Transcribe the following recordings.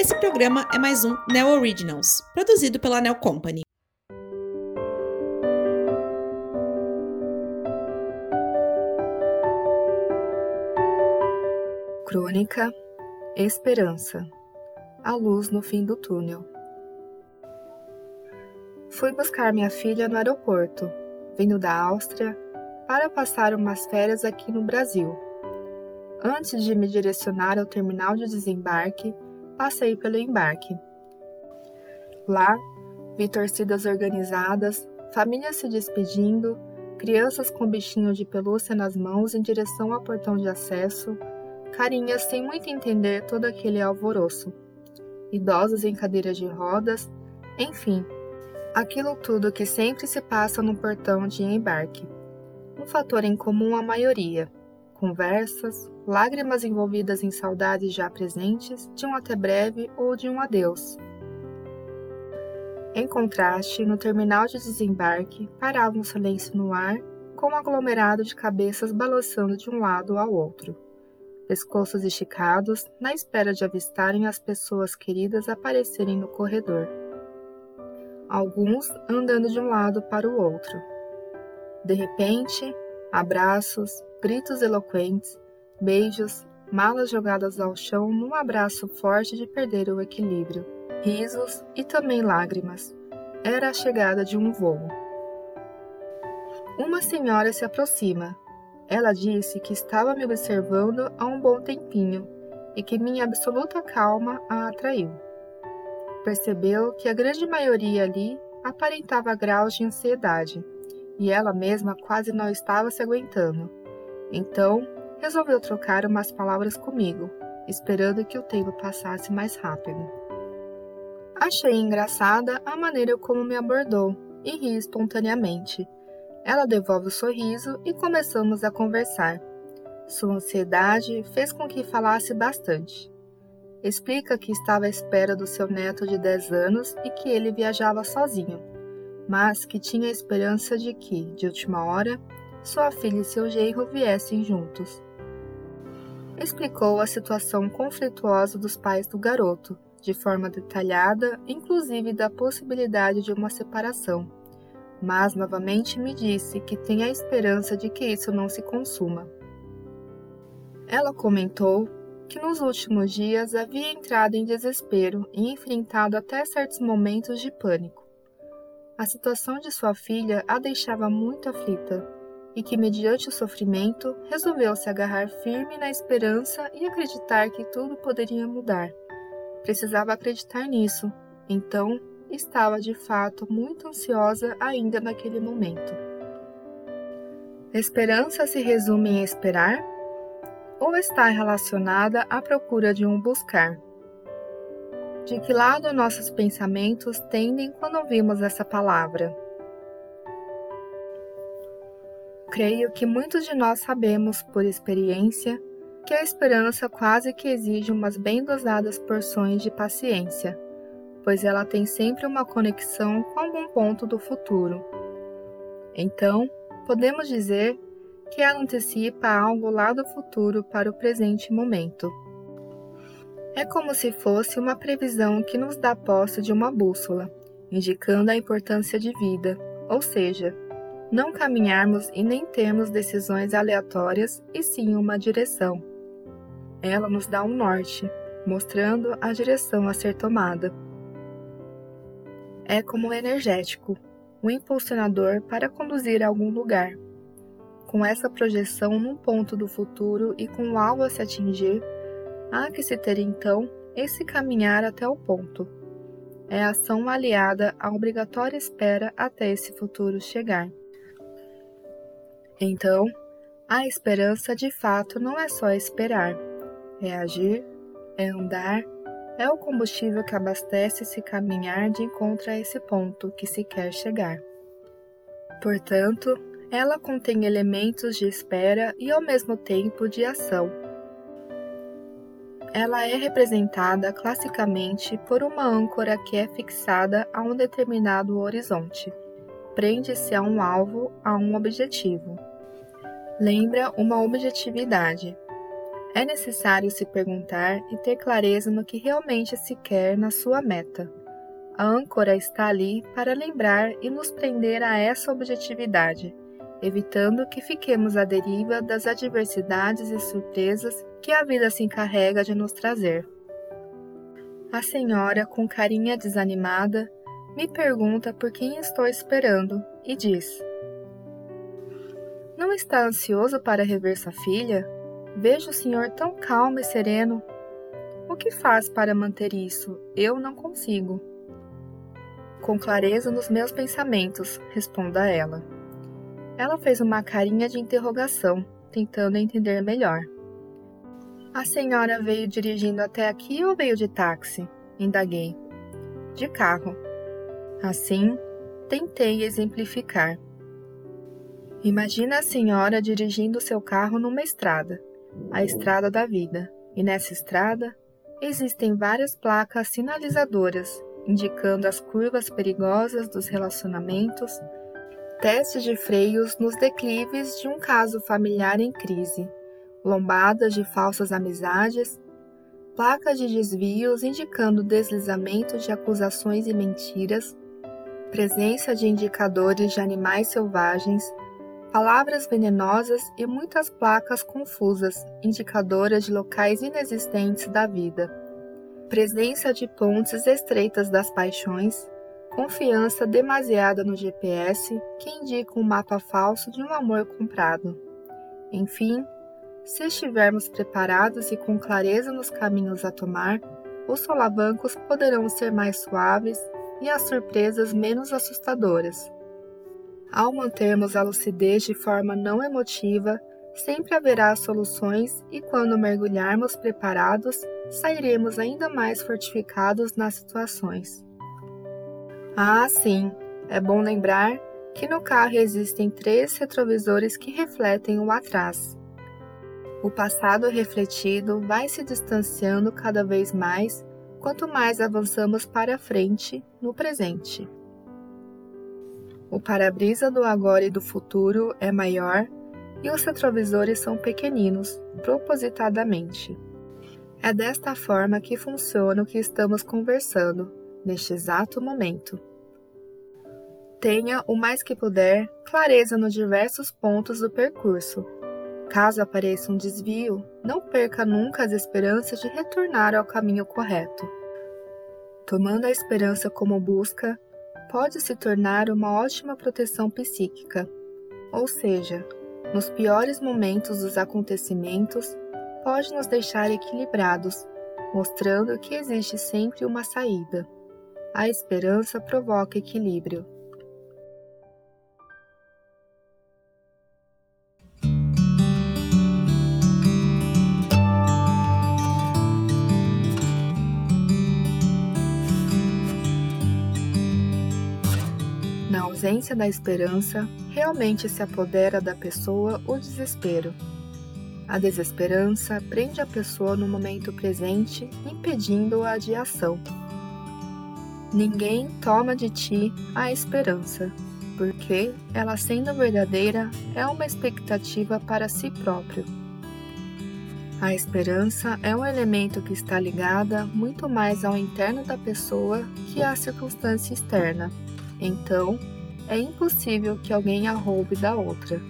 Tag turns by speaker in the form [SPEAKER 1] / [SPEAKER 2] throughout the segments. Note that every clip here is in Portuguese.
[SPEAKER 1] Esse programa é mais um Neo Originals, produzido pela Neo Company.
[SPEAKER 2] Crônica Esperança A luz no fim do túnel. Fui buscar minha filha no aeroporto, vindo da Áustria, para passar umas férias aqui no Brasil. Antes de me direcionar ao terminal de desembarque, passei pelo embarque. Lá, vi torcidas organizadas, famílias se despedindo, crianças com bichinho de pelúcia nas mãos em direção ao portão de acesso, carinhas sem muito entender todo aquele alvoroço, idosos em cadeiras de rodas, enfim, aquilo tudo que sempre se passa no portão de embarque. Um fator em comum à maioria: conversas, lágrimas envolvidas em saudades já presentes, de um até breve ou de um adeus. Em contraste, no terminal de desembarque, parava um silêncio no ar, com um aglomerado de cabeças balançando de um lado ao outro, pescoços esticados, na espera de avistarem as pessoas queridas aparecerem no corredor. Alguns andando de um lado para o outro. De repente, abraços, gritos eloquentes, beijos, malas jogadas ao chão num abraço forte de perder o equilíbrio, risos e também lágrimas. Era a chegada de um voo. Uma senhora se aproxima. Ela disse que estava me observando há um bom tempinho e que minha absoluta calma a atraiu. Percebeu que a grande maioria ali aparentava graus de ansiedade e ela mesma quase não estava se aguentando. Então, resolveu trocar umas palavras comigo, esperando que o tempo passasse mais rápido. Achei engraçada a maneira como me abordou e ri espontaneamente. Ela devolve o sorriso e começamos a conversar. Sua ansiedade fez com que falasse bastante. Explica que estava à espera do seu neto de 10 anos e que ele viajava sozinho, mas que tinha esperança de que, de última hora, sua filha e seu genro viessem juntos explicou a situação conflituosa dos pais do garoto, de forma detalhada, inclusive da possibilidade de uma separação. Mas novamente me disse que tem a esperança de que isso não se consuma. Ela comentou que nos últimos dias havia entrado em desespero e enfrentado até certos momentos de pânico. A situação de sua filha a deixava muito aflita e que, mediante o sofrimento, resolveu se agarrar firme na esperança e acreditar que tudo poderia mudar. Precisava acreditar nisso, então estava de fato muito ansiosa ainda naquele momento. Esperança se resume em esperar ou está relacionada à procura de um buscar? De que lado nossos pensamentos tendem quando ouvimos essa palavra? Creio que muitos de nós sabemos, por experiência, que a esperança quase que exige umas bem dosadas porções de paciência, pois ela tem sempre uma conexão com algum ponto do futuro. Então, podemos dizer que ela antecipa algo lá do futuro para o presente momento. É como se fosse uma previsão que nos dá posse de uma bússola, indicando a importância de vida, ou seja, não caminharmos e nem termos decisões aleatórias, e sim uma direção. Ela nos dá um norte, mostrando a direção a ser tomada. É como um energético, um impulsionador para conduzir a algum lugar. Com essa projeção num ponto do futuro e com o alvo a se atingir, há que se ter então esse caminhar até o ponto. É ação aliada à obrigatória espera até esse futuro chegar. Então, a esperança de fato não é só esperar, é agir, é andar, é o combustível que abastece esse caminhar de encontro a esse ponto que se quer chegar. Portanto, ela contém elementos de espera e ao mesmo tempo de ação. Ela é representada classicamente por uma âncora que é fixada a um determinado horizonte. Prende-se a um alvo, a um objetivo lembra uma objetividade. É necessário se perguntar e ter clareza no que realmente se quer na sua meta. A âncora está ali para lembrar e nos prender a essa objetividade, evitando que fiquemos à deriva das adversidades e surpresas que a vida se encarrega de nos trazer. A senhora, com carinha desanimada, me pergunta por quem estou esperando e diz: Não está ansioso para rever sua filha? Vejo o senhor tão calmo e sereno. O que faz para manter isso? Eu não consigo. Com clareza nos meus pensamentos, responda ela. Ela fez uma carinha de interrogação, tentando entender melhor. A senhora veio dirigindo até aqui ou veio de táxi? Indaguei. De carro. Assim, tentei exemplificar. Imagina a senhora dirigindo seu carro numa estrada, a estrada da vida, e nessa estrada existem várias placas sinalizadoras indicando as curvas perigosas dos relacionamentos, testes de freios nos declives de um caso familiar em crise lombadas de falsas amizades, placas de desvios indicando deslizamento de acusações e mentiras, presença de indicadores de animais selvagens, palavras venenosas e muitas placas confusas, indicadoras de locais inexistentes da vida, presença de pontes estreitas das paixões, confiança demasiada no GPS que indica um mapa falso de um amor comprado. Enfim, se estivermos preparados e com clareza nos caminhos a tomar, os solavancos poderão ser mais suaves e as surpresas menos assustadoras. Ao mantermos a lucidez de forma não emotiva, sempre haverá soluções e quando mergulharmos preparados, sairemos ainda mais fortificados nas situações. Ah, sim, é bom lembrar que no carro existem três retrovisores que refletem o atrás. O passado refletido vai se distanciando cada vez mais quanto mais avançamos para frente no presente. O para-brisa do agora e do futuro é maior e os retrovisores são pequeninos, propositadamente. É desta forma que funciona o que estamos conversando, neste exato momento. Tenha, o mais que puder, clareza nos diversos pontos do percurso Caso apareça um desvio, não perca nunca as esperanças de retornar ao caminho correto. Tomando a esperança como busca, pode se tornar uma ótima proteção psíquica. Ou seja, nos piores momentos dos acontecimentos, pode nos deixar equilibrados, mostrando que existe sempre uma saída. A esperança provoca equilíbrio. Ausência da esperança, realmente se apodera da pessoa o desespero. A desesperança prende a pessoa no momento presente, impedindo-a de ação. Ninguém toma de ti a esperança, porque ela, sendo verdadeira, é uma expectativa para si próprio. A esperança é um elemento que está ligada muito mais ao interno da pessoa que à circunstância externa. Então, é impossível que alguém a roube da outra.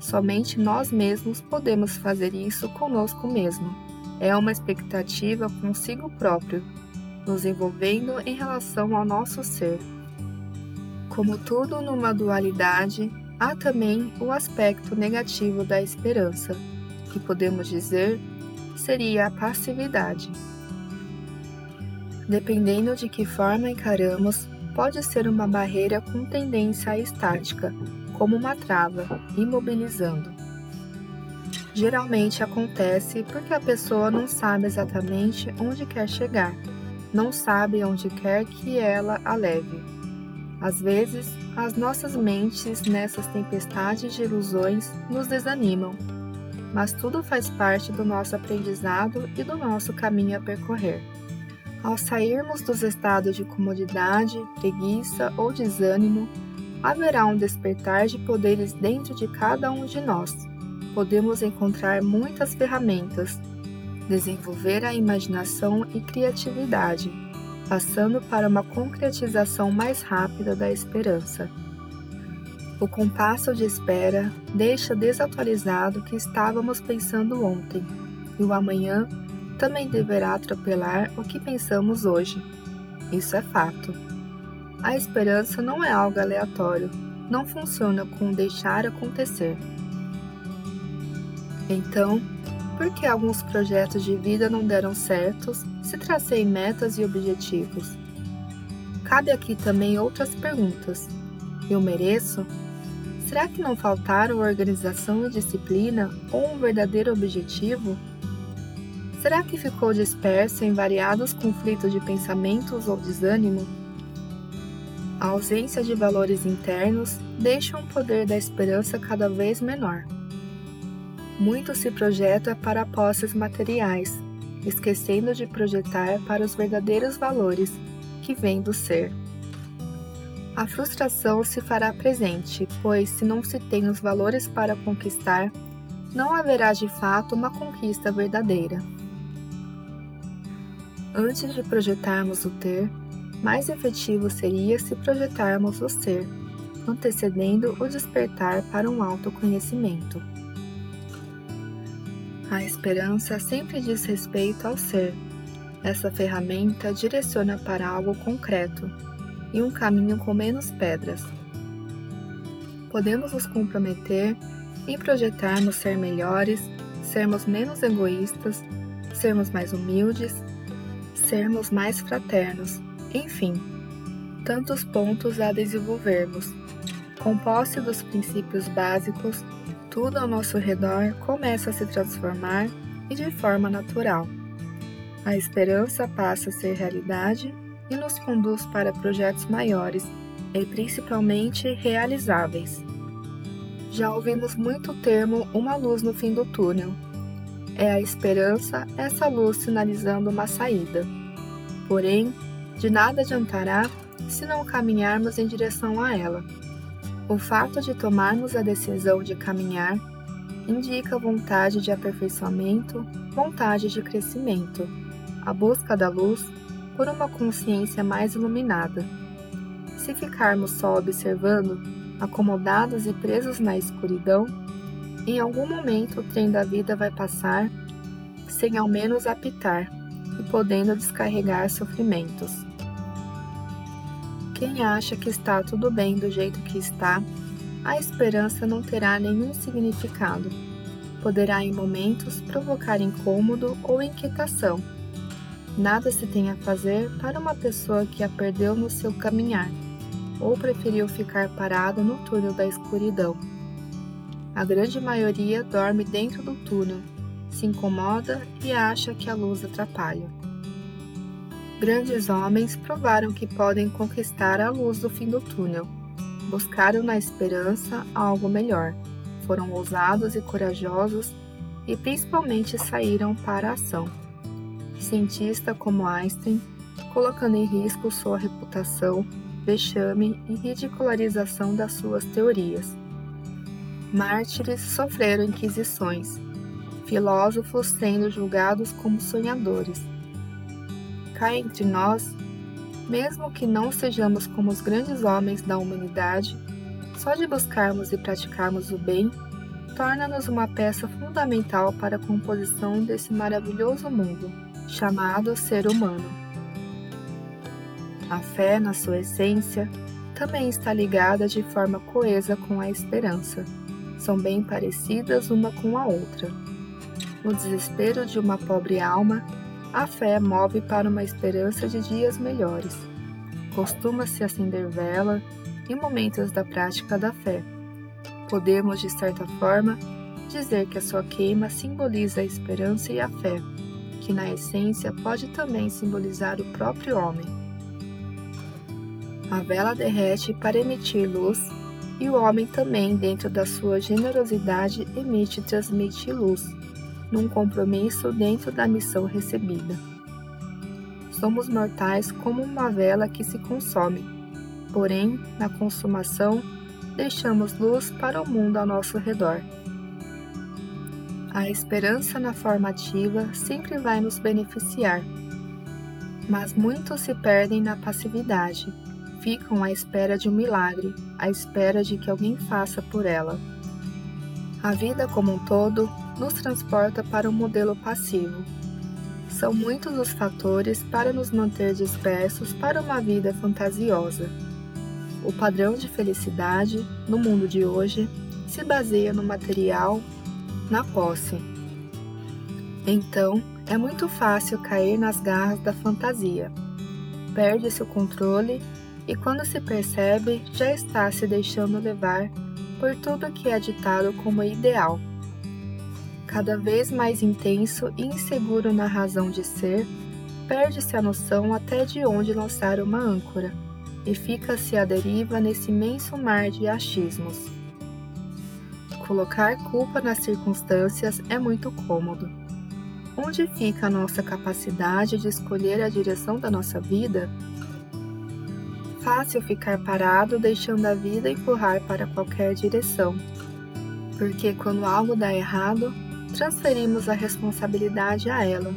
[SPEAKER 2] Somente nós mesmos podemos fazer isso conosco mesmo. É uma expectativa consigo próprio, nos envolvendo em relação ao nosso ser. Como tudo numa dualidade, há também o aspecto negativo da esperança, que podemos dizer seria a passividade. Dependendo de que forma encaramos pode ser uma barreira com tendência à estática, como uma trava, imobilizando. Geralmente acontece porque a pessoa não sabe exatamente onde quer chegar, não sabe onde quer que ela a leve. Às vezes, as nossas mentes nessas tempestades de ilusões nos desanimam, mas tudo faz parte do nosso aprendizado e do nosso caminho a percorrer. Ao sairmos dos estados de comodidade, preguiça ou desânimo, haverá um despertar de poderes dentro de cada um de nós. Podemos encontrar muitas ferramentas, desenvolver a imaginação e criatividade, passando para uma concretização mais rápida da esperança. O compasso de espera deixa desatualizado o que estávamos pensando ontem, e o amanhã também deverá atropelar o que pensamos hoje. Isso é fato. A esperança não é algo aleatório, não funciona com deixar acontecer. Então, por que alguns projetos de vida não deram certos se tracei metas e objetivos? Cabe aqui também outras perguntas. Eu mereço? Será que não faltaram organização e disciplina ou um verdadeiro objetivo? Será que ficou disperso em variados conflitos de pensamentos ou desânimo? A ausência de valores internos deixa o poder da esperança cada vez menor. Muito se projeta para posses materiais, esquecendo de projetar para os verdadeiros valores que vêm do ser. A frustração se fará presente, pois, se não se tem os valores para conquistar, não haverá de fato uma conquista verdadeira. Antes de projetarmos o ter, mais efetivo seria se projetarmos o ser, antecedendo o despertar para um autoconhecimento. A esperança sempre diz respeito ao ser. Essa ferramenta direciona para algo concreto e um caminho com menos pedras. Podemos nos comprometer em projetarmos ser melhores, sermos menos egoístas, sermos mais humildes, sermos mais fraternos enfim, tantos pontos a desenvolvermos. Com posse dos princípios básicos, tudo ao nosso redor começa a se transformar e de forma natural. A esperança passa a ser realidade e nos conduz para projetos maiores e principalmente realizáveis. Já ouvimos muito o termo uma luz no fim do túnel. É a esperança essa luz sinalizando uma saída. Porém, de nada adiantará se não caminharmos em direção a ela. O fato de tomarmos a decisão de caminhar indica vontade de aperfeiçoamento, vontade de crescimento, a busca da luz por uma consciência mais iluminada. Se ficarmos só observando, acomodados e presos na escuridão, em algum momento o trem da vida vai passar sem ao menos apitar e podendo descarregar sofrimentos. Quem acha que está tudo bem do jeito que está, a esperança não terá nenhum significado. Poderá em momentos provocar incômodo ou inquietação. Nada se tem a fazer para uma pessoa que a perdeu no seu caminhar ou preferiu ficar parada no túnel da escuridão. A grande maioria dorme dentro do túnel se incomoda e acha que a luz atrapalha. Grandes homens provaram que podem conquistar a luz do fim do túnel. Buscaram na esperança algo melhor. Foram ousados e corajosos e principalmente saíram para a ação. Cientista como Einstein, colocando em risco sua reputação, vexame e ridicularização das suas teorias. Mártires sofreram inquisições, filósofos sendo julgados como sonhadores. Cá entre nós, mesmo que não sejamos como os grandes homens da humanidade, só de buscarmos e praticarmos o bem torna-nos uma peça fundamental para a composição desse maravilhoso mundo, chamado ser humano. A fé, na sua essência, também está ligada de forma coesa com a esperança. São bem parecidas uma com a outra. No desespero de uma pobre alma, a fé move para uma esperança de dias melhores. Costuma-se acender vela em momentos da prática da fé. Podemos, de certa forma, dizer que a sua queima simboliza a esperança e a fé, que na essência pode também simbolizar o próprio homem. A vela derrete para emitir luz e o homem também, dentro da sua generosidade, emite e transmite luz num compromisso dentro da missão recebida. Somos mortais como uma vela que se consome, porém, na consumação, deixamos luz para o mundo ao nosso redor. A esperança na formativa sempre vai nos beneficiar, mas muitos se perdem na passividade, ficam à espera de um milagre, à espera de que alguém faça por ela. A vida como um todo nos transporta para um modelo passivo. São muitos os fatores para nos manter dispersos para uma vida fantasiosa. O padrão de felicidade, no mundo de hoje, se baseia no material, na posse. Então, é muito fácil cair nas garras da fantasia. Perde-se o controle e, quando se percebe, já está se deixando levar por tudo que é ditado como ideal. Cada vez mais intenso e inseguro na razão de ser, perde-se a noção até de onde lançar uma âncora, e fica-se à deriva nesse imenso mar de achismos. Colocar culpa nas circunstâncias é muito cômodo. Onde fica a nossa capacidade de escolher a direção da nossa vida fácil ficar parado deixando a vida empurrar para qualquer direção. Porque quando algo dá errado, transferimos a responsabilidade a ela,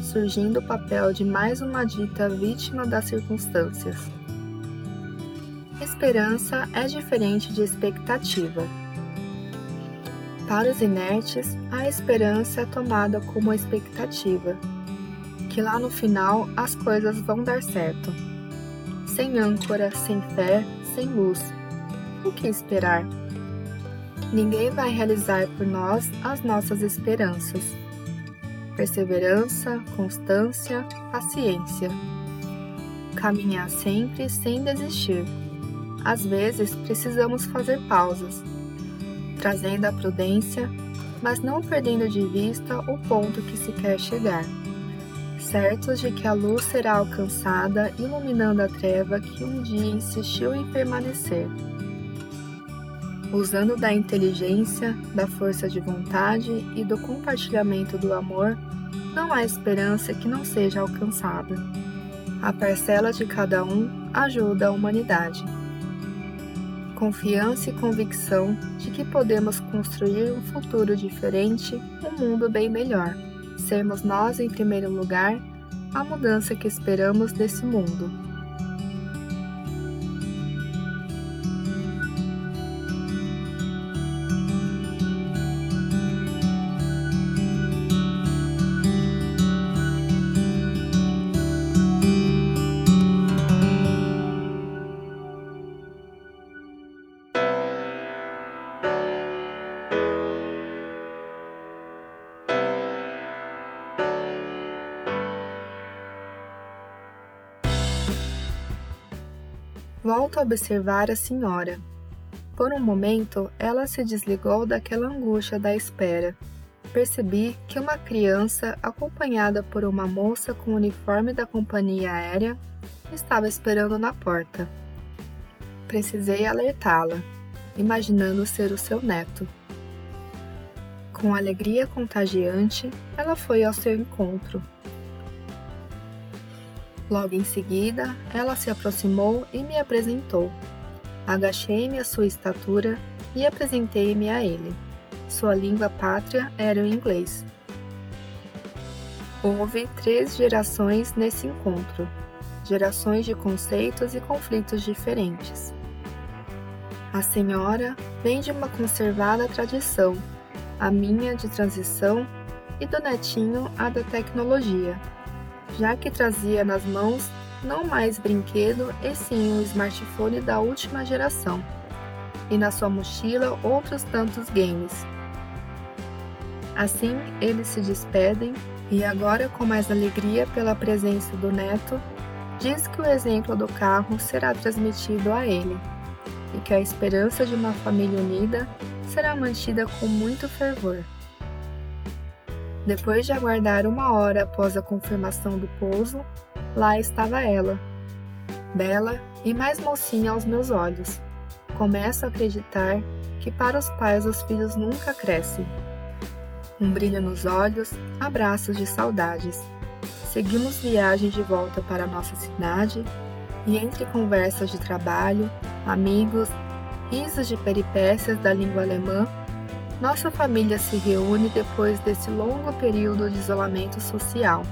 [SPEAKER 2] surgindo o papel de mais uma dita vítima das circunstâncias. Esperança é diferente de expectativa. Para os inertes, a esperança é tomada como expectativa, que lá no final as coisas vão dar certo sem âncora, sem fé, sem luz. O que esperar? Ninguém vai realizar por nós as nossas esperanças. Perseverança, constância, paciência. Caminhar sempre sem desistir. Às vezes precisamos fazer pausas, trazendo a prudência, mas não perdendo de vista o ponto que se quer chegar certos de que a luz será alcançada, iluminando a treva que um dia insistiu em permanecer. Usando da inteligência, da força de vontade e do compartilhamento do amor, não há esperança que não seja alcançada. A parcela de cada um ajuda a humanidade. Confiança e convicção de que podemos construir um futuro diferente, um mundo bem melhor sermos nós, em primeiro lugar, a mudança que esperamos desse mundo. Volto a observar a senhora. Por um momento, ela se desligou daquela angústia da espera. Percebi que uma criança, acompanhada por uma moça com uniforme da companhia aérea, estava esperando na porta. Precisei alertá-la, imaginando ser o seu neto. Com alegria contagiante, ela foi ao seu encontro Logo em seguida, ela se aproximou e me apresentou. Agachei-me à sua estatura e apresentei-me a ele. Sua língua pátria era o inglês. Houve três gerações nesse encontro, gerações de conceitos e conflitos diferentes. A senhora vem de uma conservada tradição, a minha de transição e do netinho a da tecnologia já que trazia nas mãos não mais brinquedo e sim um smartphone da última geração, e na sua mochila outros tantos games. Assim, eles se despedem e agora com mais alegria pela presença do neto, diz que o exemplo do carro será transmitido a ele e que a esperança de uma família unida será mantida com muito fervor. Depois de aguardar uma hora após a confirmação do pouso, lá estava ela, bela e mais mocinha aos meus olhos. Começo a acreditar que para os pais os filhos nunca crescem. Um brilho nos olhos, abraços de saudades. Seguimos viagem de volta para nossa cidade e entre conversas de trabalho, amigos, risos de peripécias da língua alemã, nossa família se reúne depois desse longo período de isolamento social.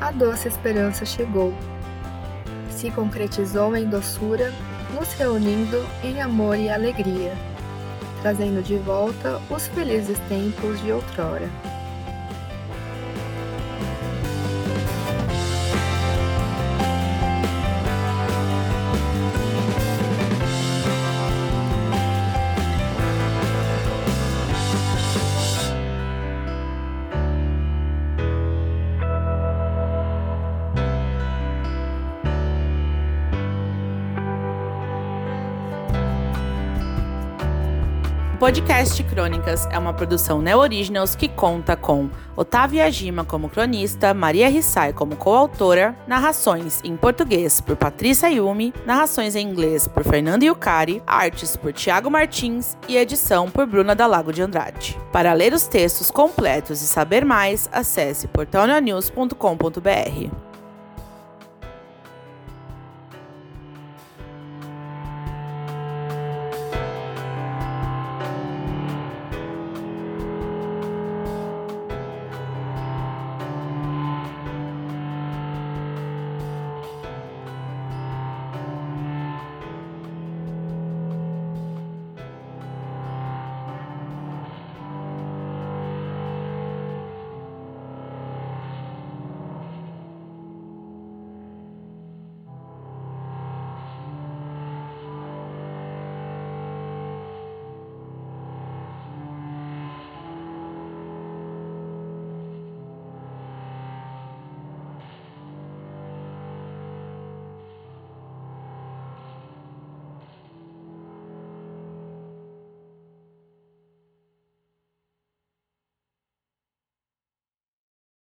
[SPEAKER 2] A doce esperança chegou. Se concretizou em doçura, nos reunindo em amor e alegria, trazendo de volta os felizes tempos de outrora.
[SPEAKER 1] Podcast Crônicas é uma produção Neo Originals que conta com Otávia Ajima como cronista, Maria Rissai como coautora, narrações em português por Patrícia Yumi, narrações em inglês por Fernando Yucari, artes por Tiago Martins e edição por Bruna Dalago de Andrade. Para ler os textos completos e saber mais, acesse portalnews.com.br.